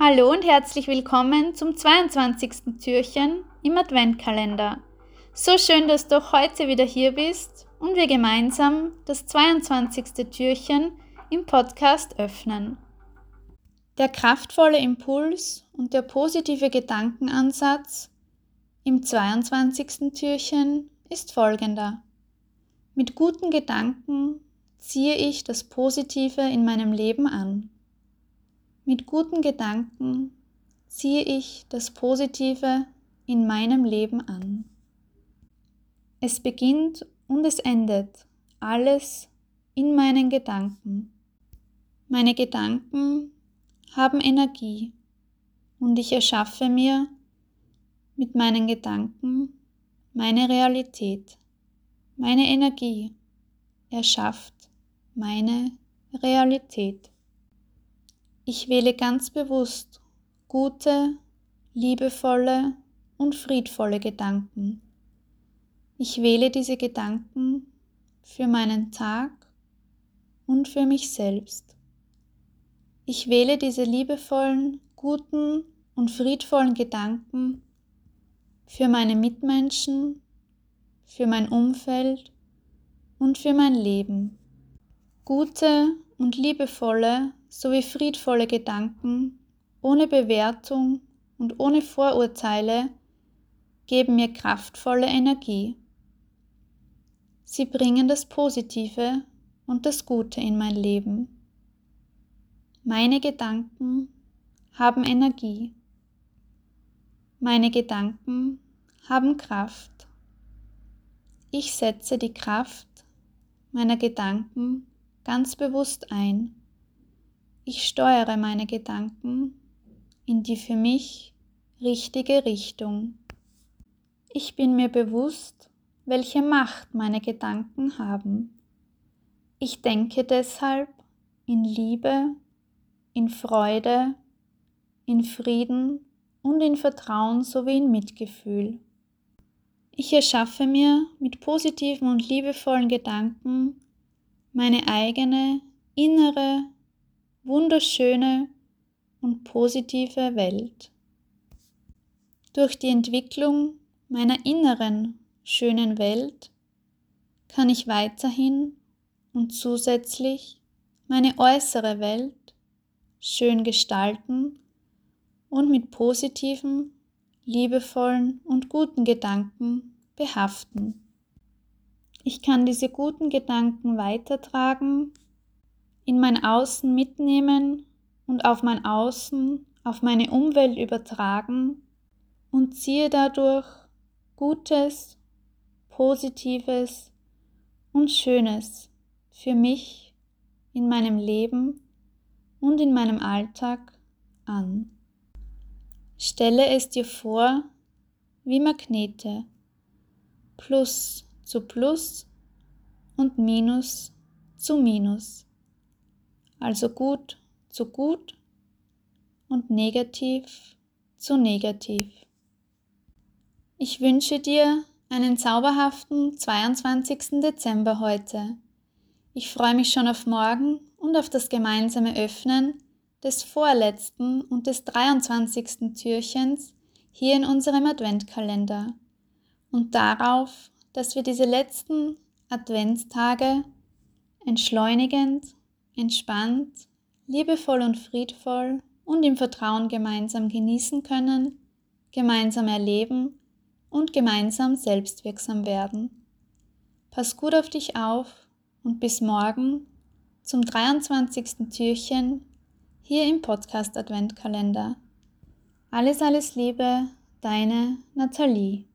Hallo und herzlich willkommen zum 22. Türchen im Adventkalender. So schön, dass du heute wieder hier bist und wir gemeinsam das 22. Türchen im Podcast öffnen. Der kraftvolle Impuls und der positive Gedankenansatz im 22. Türchen ist folgender. Mit guten Gedanken ziehe ich das Positive in meinem Leben an. Mit guten Gedanken ziehe ich das Positive in meinem Leben an. Es beginnt und es endet alles in meinen Gedanken. Meine Gedanken haben Energie und ich erschaffe mir mit meinen Gedanken meine Realität. Meine Energie erschafft meine Realität. Ich wähle ganz bewusst gute, liebevolle und friedvolle Gedanken. Ich wähle diese Gedanken für meinen Tag und für mich selbst. Ich wähle diese liebevollen, guten und friedvollen Gedanken für meine Mitmenschen, für mein Umfeld und für mein Leben. Gute und liebevolle sowie friedvolle Gedanken ohne Bewertung und ohne Vorurteile geben mir kraftvolle Energie. Sie bringen das Positive und das Gute in mein Leben. Meine Gedanken haben Energie. Meine Gedanken haben Kraft. Ich setze die Kraft meiner Gedanken ganz bewusst ein. Ich steuere meine Gedanken in die für mich richtige Richtung. Ich bin mir bewusst, welche Macht meine Gedanken haben. Ich denke deshalb in Liebe, in Freude, in Frieden und in Vertrauen sowie in Mitgefühl. Ich erschaffe mir mit positiven und liebevollen Gedanken meine eigene innere wunderschöne und positive Welt. Durch die Entwicklung meiner inneren schönen Welt kann ich weiterhin und zusätzlich meine äußere Welt schön gestalten und mit positiven, liebevollen und guten Gedanken behaften. Ich kann diese guten Gedanken weitertragen in mein Außen mitnehmen und auf mein Außen, auf meine Umwelt übertragen und ziehe dadurch Gutes, Positives und Schönes für mich in meinem Leben und in meinem Alltag an. Stelle es dir vor wie Magnete, Plus zu Plus und Minus zu Minus also gut zu gut und negativ zu negativ. Ich wünsche dir einen zauberhaften 22. Dezember heute. Ich freue mich schon auf morgen und auf das gemeinsame Öffnen des vorletzten und des 23. Türchens hier in unserem Adventkalender und darauf, dass wir diese letzten Adventstage entschleunigend entspannt, liebevoll und friedvoll und im Vertrauen gemeinsam genießen können, gemeinsam erleben und gemeinsam selbstwirksam werden. Pass gut auf dich auf und bis morgen zum 23. Türchen hier im Podcast Adventkalender. Alles, alles Liebe, deine Nathalie.